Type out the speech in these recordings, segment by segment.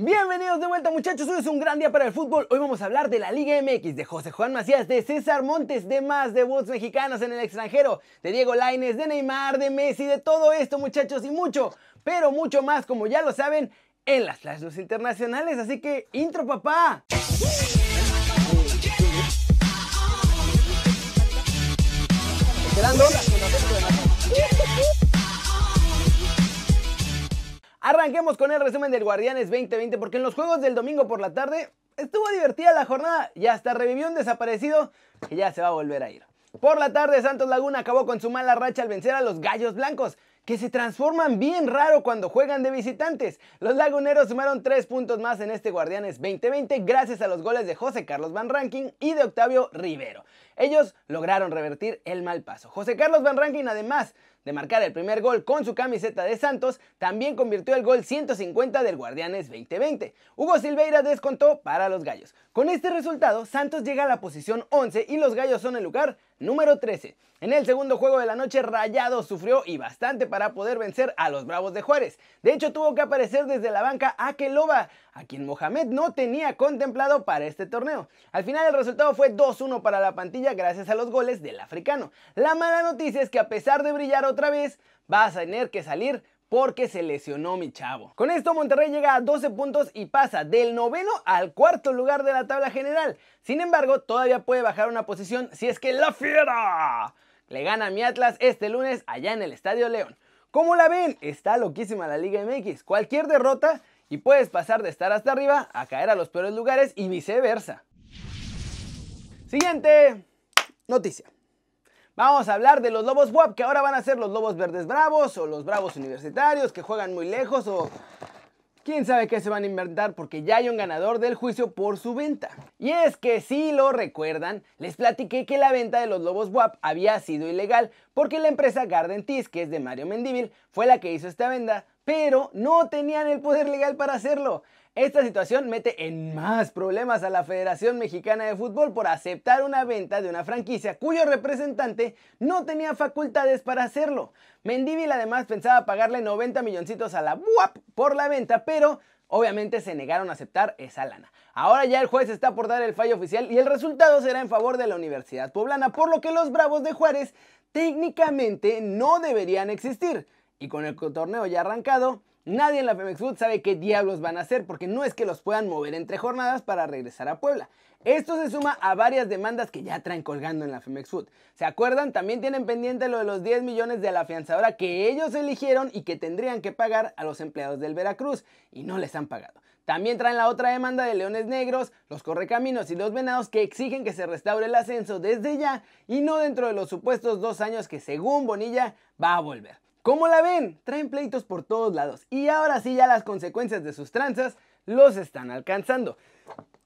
Bienvenidos de vuelta muchachos, hoy es un gran día para el fútbol. Hoy vamos a hablar de la Liga MX, de José Juan Macías, de César Montes, de más debuts mexicanos en el extranjero, de Diego Laines, de Neymar, de Messi, de todo esto muchachos y mucho, pero mucho más como ya lo saben en las flashes internacionales. Así que, intro papá. Arranquemos con el resumen del Guardianes 2020 porque en los juegos del domingo por la tarde estuvo divertida la jornada y hasta revivió un desaparecido que ya se va a volver a ir. Por la tarde Santos Laguna acabó con su mala racha al vencer a los Gallos Blancos, que se transforman bien raro cuando juegan de visitantes. Los laguneros sumaron 3 puntos más en este Guardianes 2020 gracias a los goles de José Carlos Van Ranking y de Octavio Rivero. Ellos lograron revertir el mal paso. José Carlos Van Ranking además de marcar el primer gol con su camiseta de Santos, también convirtió el gol 150 del Guardianes 2020. Hugo Silveira descontó para los Gallos. Con este resultado, Santos llega a la posición 11 y los Gallos son el lugar número 13. En el segundo juego de la noche, Rayado sufrió y bastante para poder vencer a los Bravos de Juárez. De hecho, tuvo que aparecer desde la banca Akeloba, a quien Mohamed no tenía contemplado para este torneo. Al final el resultado fue 2-1 para la pantilla gracias a los goles del africano. La mala noticia es que a pesar de brillar otra vez, vas a tener que salir porque se lesionó mi chavo. Con esto Monterrey llega a 12 puntos y pasa del noveno al cuarto lugar de la tabla general. Sin embargo, todavía puede bajar una posición si es que la fiera le gana a mi Atlas este lunes allá en el Estadio León. ¿Cómo la ven? Está loquísima la Liga MX. Cualquier derrota y puedes pasar de estar hasta arriba a caer a los peores lugares y viceversa. Siguiente noticia. Vamos a hablar de los Lobos WAP, que ahora van a ser los Lobos Verdes Bravos o los Bravos Universitarios, que juegan muy lejos o quién sabe qué se van a inventar porque ya hay un ganador del juicio por su venta. Y es que si lo recuerdan, les platiqué que la venta de los Lobos WAP había sido ilegal porque la empresa Garden Tees, que es de Mario Mendívil, fue la que hizo esta venta, pero no tenían el poder legal para hacerlo. Esta situación mete en más problemas a la Federación Mexicana de Fútbol por aceptar una venta de una franquicia cuyo representante no tenía facultades para hacerlo. Mendívil además pensaba pagarle 90 milloncitos a la BUAP por la venta, pero obviamente se negaron a aceptar esa lana. Ahora ya el juez está por dar el fallo oficial y el resultado será en favor de la Universidad Poblana, por lo que los Bravos de Juárez técnicamente no deberían existir. Y con el torneo ya arrancado, Nadie en la Femex Food sabe qué diablos van a hacer porque no es que los puedan mover entre jornadas para regresar a Puebla. Esto se suma a varias demandas que ya traen colgando en la Femex Food. ¿Se acuerdan? También tienen pendiente lo de los 10 millones de la afianzadora que ellos eligieron y que tendrían que pagar a los empleados del Veracruz y no les han pagado. También traen la otra demanda de Leones Negros, los Correcaminos y los Venados que exigen que se restaure el ascenso desde ya y no dentro de los supuestos dos años que según Bonilla va a volver. ¿Cómo la ven? Traen pleitos por todos lados y ahora sí ya las consecuencias de sus tranzas los están alcanzando.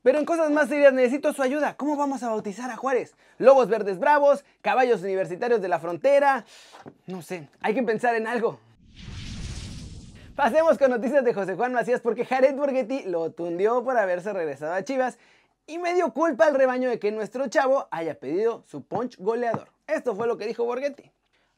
Pero en cosas más serias necesito su ayuda. ¿Cómo vamos a bautizar a Juárez? Lobos verdes bravos, caballos universitarios de la frontera. No sé, hay que pensar en algo. Pasemos con noticias de José Juan Macías porque Jared Borghetti lo tundió por haberse regresado a Chivas y me dio culpa al rebaño de que nuestro chavo haya pedido su punch goleador. Esto fue lo que dijo Borghetti.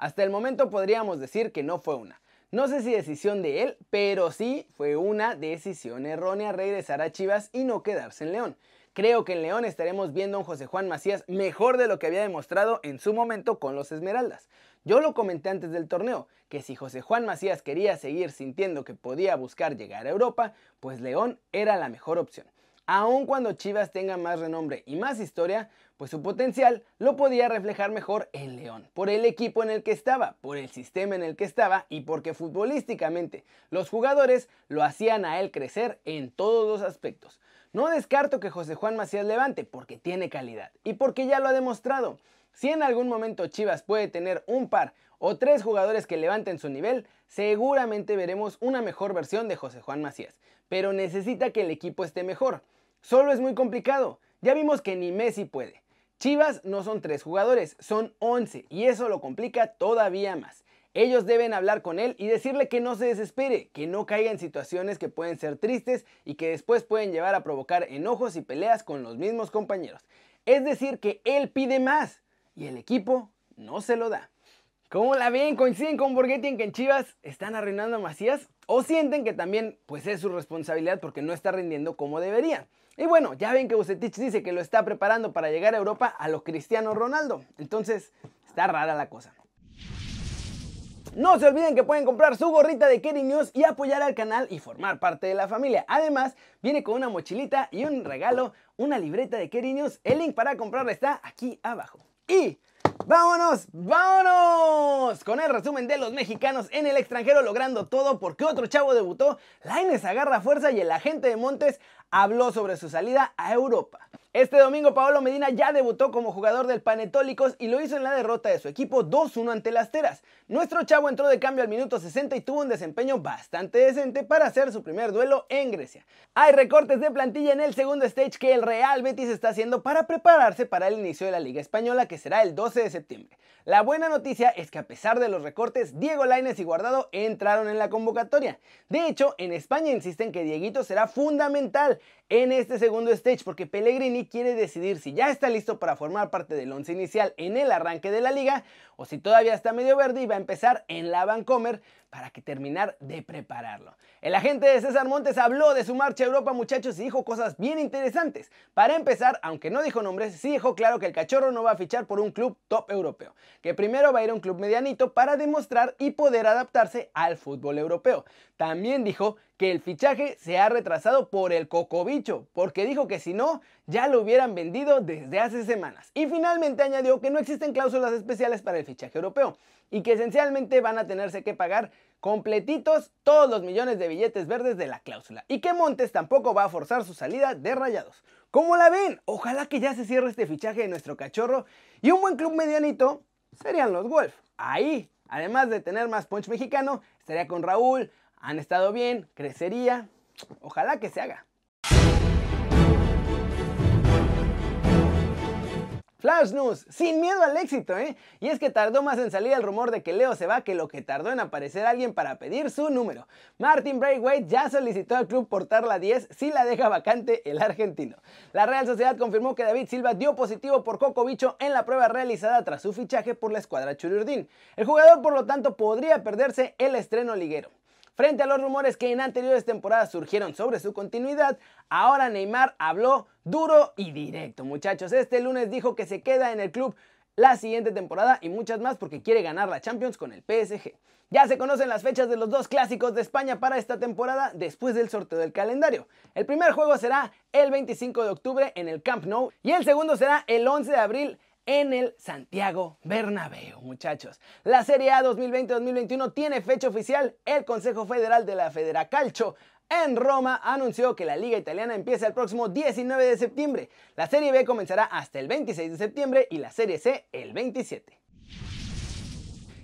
Hasta el momento podríamos decir que no fue una. No sé si decisión de él, pero sí fue una decisión errónea regresar a Chivas y no quedarse en León. Creo que en León estaremos viendo a un José Juan Macías mejor de lo que había demostrado en su momento con los Esmeraldas. Yo lo comenté antes del torneo, que si José Juan Macías quería seguir sintiendo que podía buscar llegar a Europa, pues León era la mejor opción. Aun cuando Chivas tenga más renombre y más historia, pues su potencial lo podía reflejar mejor en León, por el equipo en el que estaba, por el sistema en el que estaba y porque futbolísticamente los jugadores lo hacían a él crecer en todos los aspectos. No descarto que José Juan Macías levante porque tiene calidad y porque ya lo ha demostrado. Si en algún momento Chivas puede tener un par o tres jugadores que levanten su nivel, seguramente veremos una mejor versión de José Juan Macías. Pero necesita que el equipo esté mejor. Solo es muy complicado. Ya vimos que ni Messi puede. Chivas no son tres jugadores, son 11 y eso lo complica todavía más. Ellos deben hablar con él y decirle que no se desespere, que no caiga en situaciones que pueden ser tristes y que después pueden llevar a provocar enojos y peleas con los mismos compañeros. Es decir, que él pide más y el equipo no se lo da. ¿Cómo la ven? ¿Coinciden con Borghetti en que en Chivas están arruinando a Macías? ¿O sienten que también pues es su responsabilidad porque no está rindiendo como debería? Y bueno, ya ven que Bucetich dice que lo está preparando para llegar a Europa a lo Cristiano Ronaldo. Entonces, está rara la cosa. No se olviden que pueden comprar su gorrita de Kerry News y apoyar al canal y formar parte de la familia. Además, viene con una mochilita y un regalo, una libreta de Kerry News. El link para comprarla está aquí abajo. Y ¡Vámonos! ¡Vámonos! Con el resumen de los mexicanos en el extranjero logrando todo porque otro chavo debutó, Laines agarra fuerza y el agente de Montes habló sobre su salida a Europa. Este domingo Paolo Medina ya debutó como jugador del Panetólicos y lo hizo en la derrota de su equipo 2-1 ante las Teras. Nuestro chavo entró de cambio al minuto 60 y tuvo un desempeño bastante decente para hacer su primer duelo en Grecia. Hay recortes de plantilla en el segundo stage que el Real Betis está haciendo para prepararse para el inicio de la Liga Española que será el 12 de septiembre. La buena noticia es que a pesar de los recortes, Diego Lainez y Guardado entraron en la convocatoria. De hecho, en España insisten que Dieguito será fundamental en este segundo stage porque Pellegrini quiere decidir si ya está listo para formar parte del once inicial en el arranque de la liga o si todavía está medio verde y va a empezar en la Vancomer para que terminar de prepararlo. El agente de César Montes habló de su marcha a Europa, muchachos, y dijo cosas bien interesantes. Para empezar, aunque no dijo nombres, sí dejó claro que el cachorro no va a fichar por un club top europeo, que primero va a ir a un club medianito para demostrar y poder adaptarse al fútbol europeo. También dijo que el fichaje se ha retrasado por el cocobicho, porque dijo que si no, ya lo hubieran vendido desde hace semanas. Y finalmente añadió que no existen cláusulas especiales para el fichaje europeo y que esencialmente van a tenerse que pagar completitos todos los millones de billetes verdes de la cláusula y que Montes tampoco va a forzar su salida de rayados. ¿Cómo la ven? Ojalá que ya se cierre este fichaje de nuestro cachorro y un buen club medianito serían los Wolf. Ahí, además de tener más punch mexicano, estaría con Raúl, han estado bien, crecería, ojalá que se haga. Flash News, sin miedo al éxito, ¿eh? Y es que tardó más en salir el rumor de que Leo se va que lo que tardó en aparecer alguien para pedir su número. Martin Braithwaite ya solicitó al club portar la 10 si la deja vacante el argentino. La Real Sociedad confirmó que David Silva dio positivo por Coco Bicho en la prueba realizada tras su fichaje por la escuadra Churiurdín. El jugador, por lo tanto, podría perderse el estreno liguero. Frente a los rumores que en anteriores temporadas surgieron sobre su continuidad, ahora Neymar habló duro y directo, muchachos. Este lunes dijo que se queda en el club la siguiente temporada y muchas más porque quiere ganar la Champions con el PSG. Ya se conocen las fechas de los dos clásicos de España para esta temporada después del sorteo del calendario. El primer juego será el 25 de octubre en el Camp Nou y el segundo será el 11 de abril en el Santiago Bernabéu, muchachos. La Serie A 2020-2021 tiene fecha oficial. El Consejo Federal de la Federacalcio en Roma anunció que la liga italiana empieza el próximo 19 de septiembre. La Serie B comenzará hasta el 26 de septiembre y la Serie C el 27.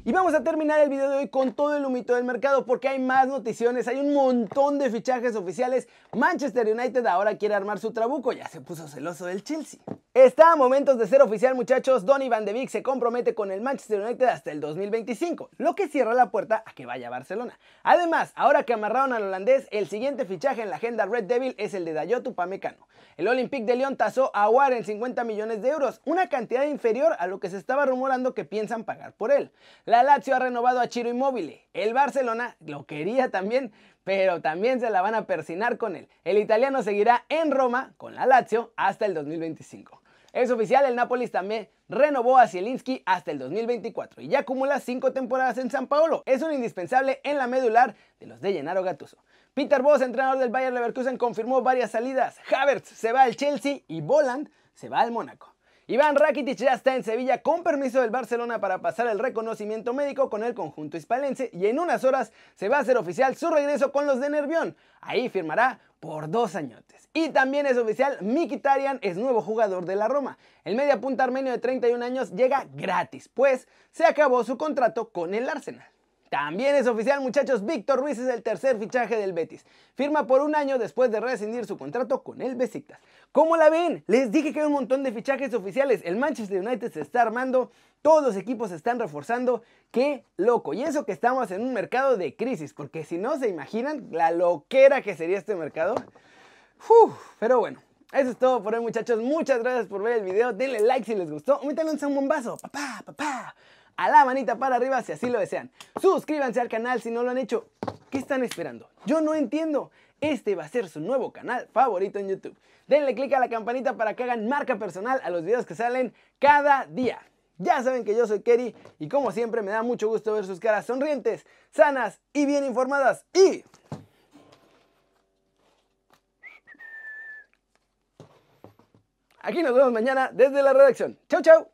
Y vamos a terminar el video de hoy con todo el humito del mercado porque hay más noticiones, hay un montón de fichajes oficiales. Manchester United ahora quiere armar su trabuco, ya se puso celoso del Chelsea. Está a momentos de ser oficial muchachos, Donny Van de Beek se compromete con el Manchester United hasta el 2025, lo que cierra la puerta a que vaya a Barcelona. Además, ahora que amarraron al holandés, el siguiente fichaje en la agenda Red Devil es el de Dayot Upamecano. El Olympique de Lyon tasó a War en 50 millones de euros, una cantidad inferior a lo que se estaba rumorando que piensan pagar por él. La Lazio ha renovado a Chiro Immobile. El Barcelona lo quería también, pero también se la van a persinar con él. El italiano seguirá en Roma con la Lazio hasta el 2025. Es oficial, el Nápoles también renovó a Zielinski hasta el 2024 y ya acumula 5 temporadas en San Paolo. Es un indispensable en la medular de los de Gennaro Gattuso. Peter Bosz, entrenador del Bayern Leverkusen, confirmó varias salidas. Havertz se va al Chelsea y Boland se va al Mónaco. Iván Rakitic ya está en Sevilla con permiso del Barcelona para pasar el reconocimiento médico con el conjunto hispalense y en unas horas se va a hacer oficial su regreso con los de Nervión. Ahí firmará por dos añotes. Y también es oficial, Mikitarian es nuevo jugador de la Roma. El media punta armenio de 31 años llega gratis, pues se acabó su contrato con el Arsenal. También es oficial, muchachos, Víctor Ruiz es el tercer fichaje del Betis. Firma por un año después de rescindir su contrato con el Besiktas. ¿Cómo la ven? Les dije que hay un montón de fichajes oficiales. El Manchester United se está armando, todos los equipos se están reforzando. ¡Qué loco! Y eso que estamos en un mercado de crisis, porque si no se imaginan la loquera que sería este mercado. Pero bueno, eso es todo por hoy muchachos, muchas gracias por ver el video, denle like si les gustó, métanle un bombazo, papá, papá, a la manita para arriba si así lo desean. Suscríbanse al canal si no lo han hecho. ¿Qué están esperando? Yo no entiendo. Este va a ser su nuevo canal favorito en YouTube. Denle click a la campanita para que hagan marca personal a los videos que salen cada día. Ya saben que yo soy Kerry y como siempre me da mucho gusto ver sus caras sonrientes, sanas y bien informadas. Y... Aquí nos vemos mañana desde la redacción. Chau, chau.